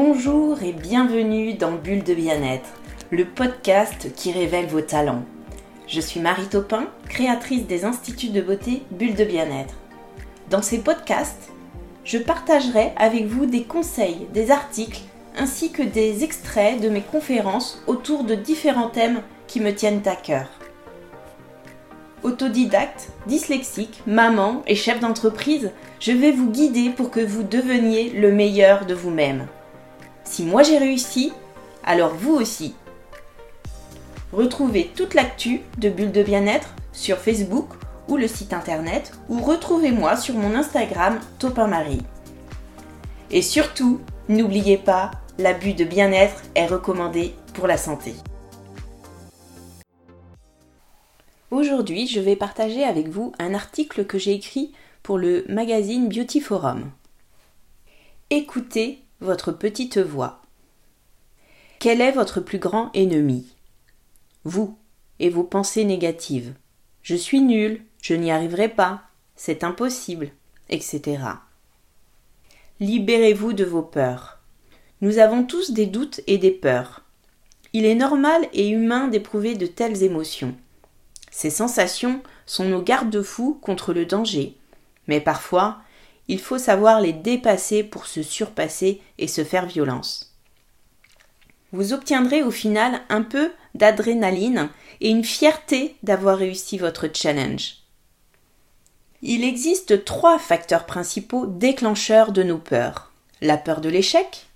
Bonjour et bienvenue dans Bulle de bien-être, le podcast qui révèle vos talents. Je suis Marie Taupin, créatrice des instituts de beauté Bulle de bien-être. Dans ces podcasts, je partagerai avec vous des conseils, des articles ainsi que des extraits de mes conférences autour de différents thèmes qui me tiennent à cœur. Autodidacte, dyslexique, maman et chef d'entreprise, je vais vous guider pour que vous deveniez le meilleur de vous-même. Si moi j'ai réussi, alors vous aussi. Retrouvez toute l'actu de Bulle de Bien-être sur Facebook ou le site internet ou retrouvez-moi sur mon Instagram Topin Et surtout, n'oubliez pas, l'abus de bien-être est recommandé pour la santé. Aujourd'hui, je vais partager avec vous un article que j'ai écrit pour le magazine Beauty Forum. Écoutez votre petite voix. Quel est votre plus grand ennemi? Vous et vos pensées négatives. Je suis nul, je n'y arriverai pas, c'est impossible, etc. Libérez-vous de vos peurs. Nous avons tous des doutes et des peurs. Il est normal et humain d'éprouver de telles émotions. Ces sensations sont nos garde-fous contre le danger, mais parfois il faut savoir les dépasser pour se surpasser et se faire violence. Vous obtiendrez au final un peu d'adrénaline et une fierté d'avoir réussi votre challenge. Il existe trois facteurs principaux déclencheurs de nos peurs. La peur de l'échec,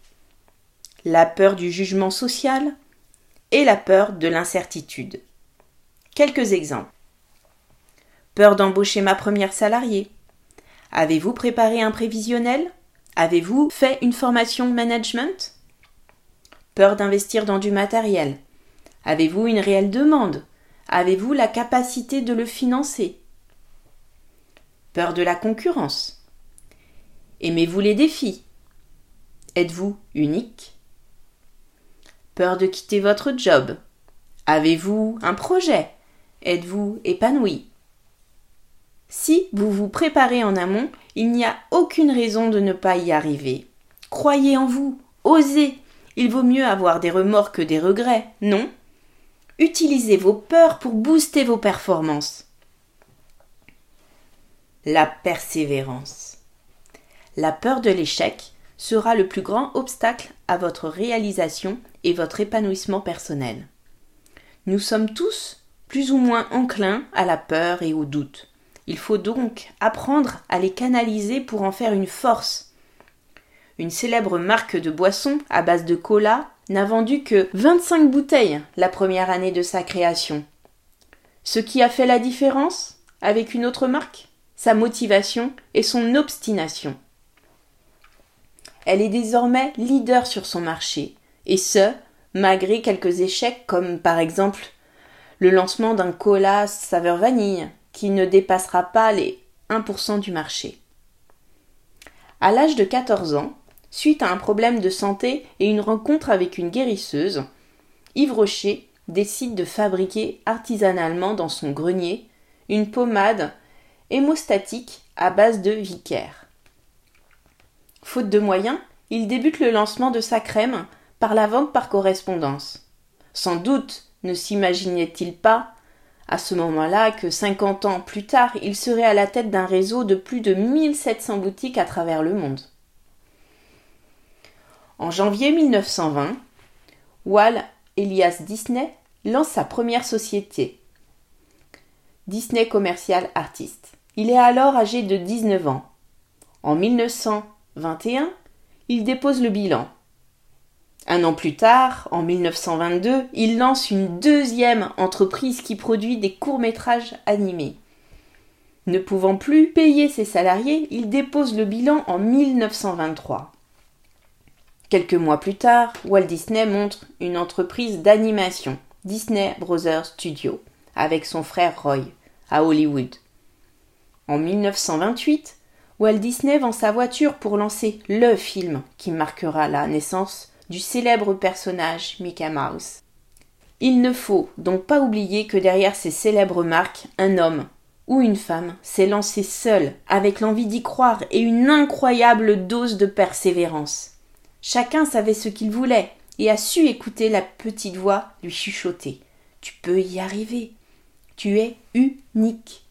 la peur du jugement social et la peur de l'incertitude. Quelques exemples. Peur d'embaucher ma première salariée, Avez-vous préparé un prévisionnel? Avez-vous fait une formation management? Peur d'investir dans du matériel. Avez-vous une réelle demande? Avez-vous la capacité de le financer? Peur de la concurrence. Aimez-vous les défis? Êtes-vous unique? Peur de quitter votre job. Avez-vous un projet? Êtes-vous épanoui? Si vous vous préparez en amont, il n'y a aucune raison de ne pas y arriver. Croyez en vous, osez. Il vaut mieux avoir des remords que des regrets, non? Utilisez vos peurs pour booster vos performances. La persévérance. La peur de l'échec sera le plus grand obstacle à votre réalisation et votre épanouissement personnel. Nous sommes tous plus ou moins enclins à la peur et au doute. Il faut donc apprendre à les canaliser pour en faire une force. Une célèbre marque de boissons à base de cola n'a vendu que 25 bouteilles la première année de sa création. Ce qui a fait la différence avec une autre marque? Sa motivation et son obstination. Elle est désormais leader sur son marché, et ce, malgré quelques échecs comme par exemple le lancement d'un cola saveur vanille, qui ne dépassera pas les 1% du marché. À l'âge de 14 ans, suite à un problème de santé et une rencontre avec une guérisseuse, Yves Rocher décide de fabriquer artisanalement dans son grenier une pommade hémostatique à base de vicaire. Faute de moyens, il débute le lancement de sa crème par la vente par correspondance. Sans doute ne s'imaginait-il pas à ce moment-là que 50 ans plus tard, il serait à la tête d'un réseau de plus de 1700 boutiques à travers le monde. En janvier 1920, Walt Elias Disney lance sa première société, Disney Commercial Artist. Il est alors âgé de 19 ans. En 1921, il dépose le bilan. Un an plus tard, en 1922, il lance une deuxième entreprise qui produit des courts-métrages animés. Ne pouvant plus payer ses salariés, il dépose le bilan en 1923. Quelques mois plus tard, Walt Disney montre une entreprise d'animation, Disney Brothers Studio, avec son frère Roy, à Hollywood. En 1928, Walt Disney vend sa voiture pour lancer le film qui marquera la naissance du célèbre personnage Mickey Mouse. Il ne faut donc pas oublier que derrière ces célèbres marques, un homme ou une femme s'est lancé seul, avec l'envie d'y croire et une incroyable dose de persévérance. Chacun savait ce qu'il voulait et a su écouter la petite voix lui chuchoter. Tu peux y arriver. Tu es unique.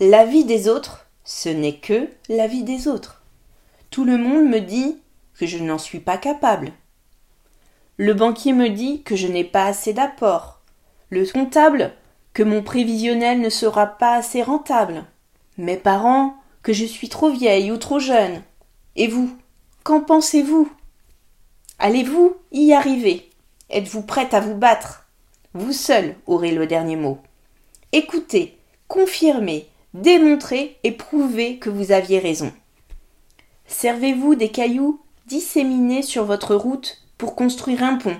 La vie des autres, ce n'est que la vie des autres. Tout le monde me dit je n'en suis pas capable. Le banquier me dit que je n'ai pas assez d'apport. Le comptable que mon prévisionnel ne sera pas assez rentable. Mes parents que je suis trop vieille ou trop jeune. Et vous, qu'en pensez-vous? Allez-vous y arriver? Êtes-vous prête à vous battre? Vous seul aurez le dernier mot. Écoutez, confirmez, démontrez et prouvez que vous aviez raison. Servez-vous des cailloux disséminés sur votre route pour construire un pont,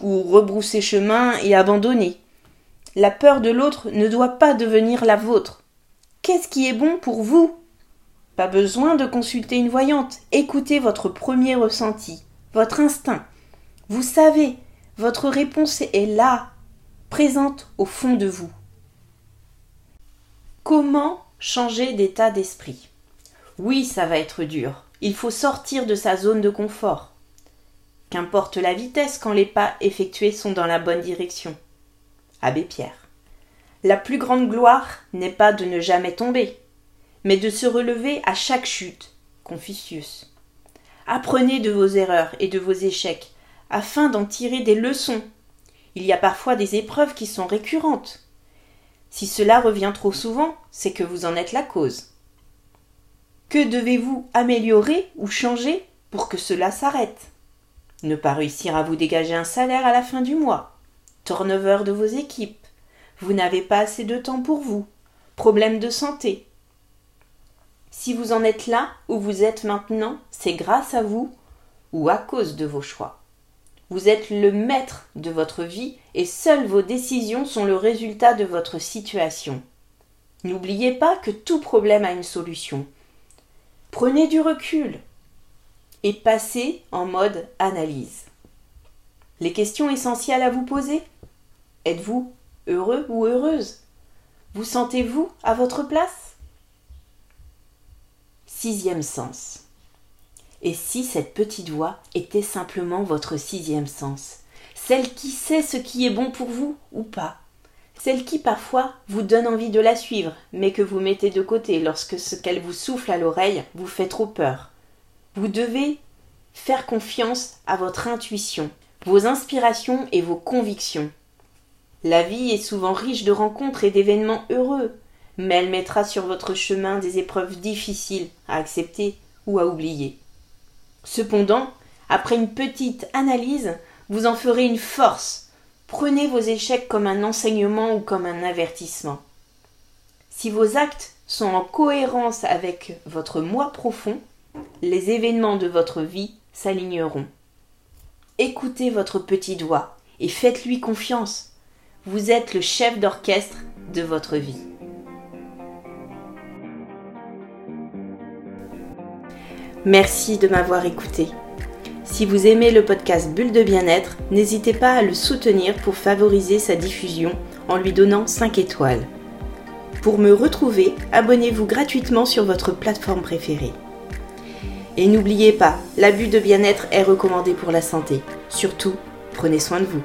ou rebrousser chemin et abandonner. La peur de l'autre ne doit pas devenir la vôtre. Qu'est-ce qui est bon pour vous? Pas besoin de consulter une voyante. Écoutez votre premier ressenti votre instinct. Vous savez, votre réponse est là, présente au fond de vous. Comment changer d'état d'esprit? Oui, ça va être dur. Il faut sortir de sa zone de confort. Qu'importe la vitesse quand les pas effectués sont dans la bonne direction. Abbé Pierre. La plus grande gloire n'est pas de ne jamais tomber, mais de se relever à chaque chute. Confucius. Apprenez de vos erreurs et de vos échecs, afin d'en tirer des leçons. Il y a parfois des épreuves qui sont récurrentes. Si cela revient trop souvent, c'est que vous en êtes la cause. Que devez-vous améliorer ou changer pour que cela s'arrête? Ne pas réussir à vous dégager un salaire à la fin du mois. Turnover de vos équipes. Vous n'avez pas assez de temps pour vous. Problème de santé. Si vous en êtes là où vous êtes maintenant, c'est grâce à vous ou à cause de vos choix. Vous êtes le maître de votre vie et seules vos décisions sont le résultat de votre situation. N'oubliez pas que tout problème a une solution. Prenez du recul et passez en mode analyse. Les questions essentielles à vous poser? Êtes-vous heureux ou heureuse? Vous sentez-vous à votre place? Sixième sens. Et si cette petite voix était simplement votre sixième sens? Celle qui sait ce qui est bon pour vous ou pas? Celle qui parfois vous donne envie de la suivre, mais que vous mettez de côté lorsque ce qu'elle vous souffle à l'oreille vous fait trop peur. Vous devez faire confiance à votre intuition, vos inspirations et vos convictions. La vie est souvent riche de rencontres et d'événements heureux, mais elle mettra sur votre chemin des épreuves difficiles à accepter ou à oublier. Cependant, après une petite analyse, vous en ferez une force. Prenez vos échecs comme un enseignement ou comme un avertissement. Si vos actes sont en cohérence avec votre moi profond, les événements de votre vie s'aligneront. Écoutez votre petit doigt et faites-lui confiance. Vous êtes le chef d'orchestre de votre vie. Merci de m'avoir écouté. Si vous aimez le podcast Bulle de bien-être, n'hésitez pas à le soutenir pour favoriser sa diffusion en lui donnant 5 étoiles. Pour me retrouver, abonnez-vous gratuitement sur votre plateforme préférée. Et n'oubliez pas, l'abus de bien-être est recommandé pour la santé. Surtout, prenez soin de vous.